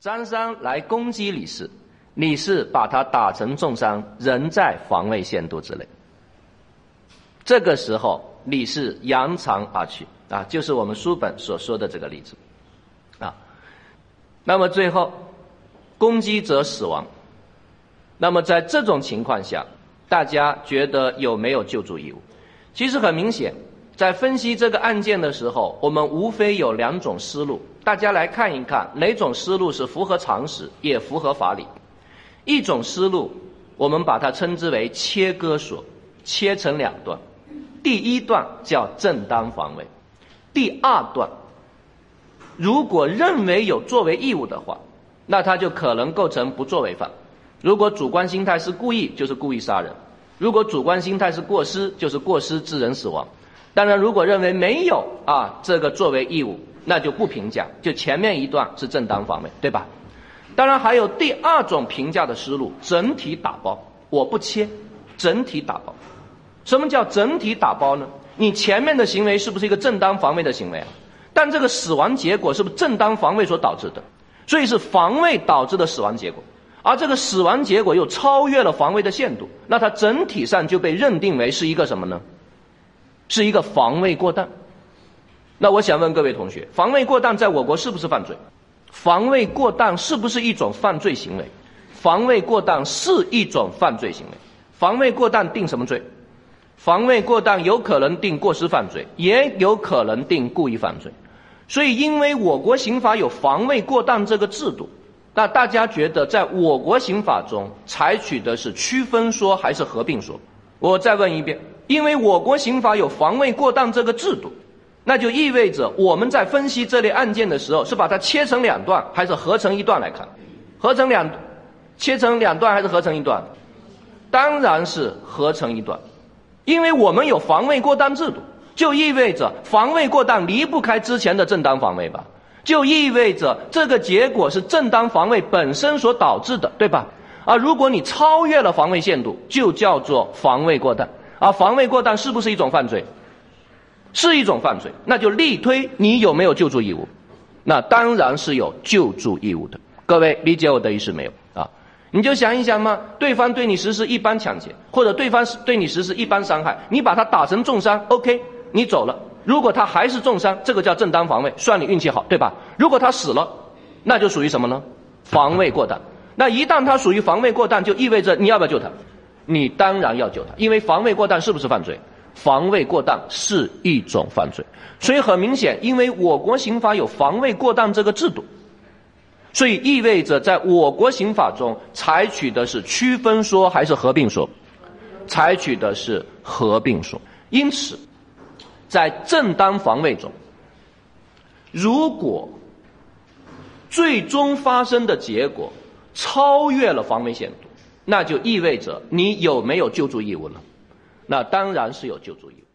张三来攻击李四，李四把他打成重伤，仍在防卫限度之内。这个时候，李四扬长而去啊，就是我们书本所说的这个例子啊。那么最后，攻击者死亡。那么在这种情况下，大家觉得有没有救助义务？其实很明显。在分析这个案件的时候，我们无非有两种思路，大家来看一看哪种思路是符合常识也符合法理。一种思路，我们把它称之为切割说，切成两段。第一段叫正当防卫，第二段，如果认为有作为义务的话，那他就可能构成不作为犯。如果主观心态是故意，就是故意杀人；如果主观心态是过失，就是过失致人死亡。当然，如果认为没有啊这个作为义务，那就不评价，就前面一段是正当防卫，对吧？当然还有第二种评价的思路，整体打包，我不切，整体打包。什么叫整体打包呢？你前面的行为是不是一个正当防卫的行为啊？但这个死亡结果是不是正当防卫所导致的？所以是防卫导致的死亡结果，而这个死亡结果又超越了防卫的限度，那它整体上就被认定为是一个什么呢？是一个防卫过当，那我想问各位同学，防卫过当在我国是不是犯罪？防卫过当是不是一种犯罪行为？防卫过当是一种犯罪行为。防卫过当定什么罪？防卫过当有可能定过失犯罪，也有可能定故意犯罪。所以，因为我国刑法有防卫过当这个制度，那大家觉得在我国刑法中采取的是区分说还是合并说？我再问一遍。因为我国刑法有防卫过当这个制度，那就意味着我们在分析这类案件的时候，是把它切成两段，还是合成一段来看？合成两，切成两段还是合成一段？当然是合成一段，因为我们有防卫过当制度，就意味着防卫过当离不开之前的正当防卫吧？就意味着这个结果是正当防卫本身所导致的，对吧？而如果你超越了防卫限度，就叫做防卫过当。而防卫过当是不是一种犯罪？是一种犯罪，那就力推你有没有救助义务？那当然是有救助义务的。各位理解我的意思没有？啊，你就想一想嘛，对方对你实施一般抢劫，或者对方对你实施一般伤害，你把他打成重伤，OK，你走了。如果他还是重伤，这个叫正当防卫，算你运气好，对吧？如果他死了，那就属于什么呢？防卫过当。那一旦他属于防卫过当，就意味着你要不要救他？你当然要救他，因为防卫过当是不是犯罪？防卫过当是一种犯罪，所以很明显，因为我国刑法有防卫过当这个制度，所以意味着在我国刑法中采取的是区分说还是合并说？采取的是合并说。因此，在正当防卫中，如果最终发生的结果超越了防卫限度。那就意味着你有没有救助义务呢？那当然是有救助义务。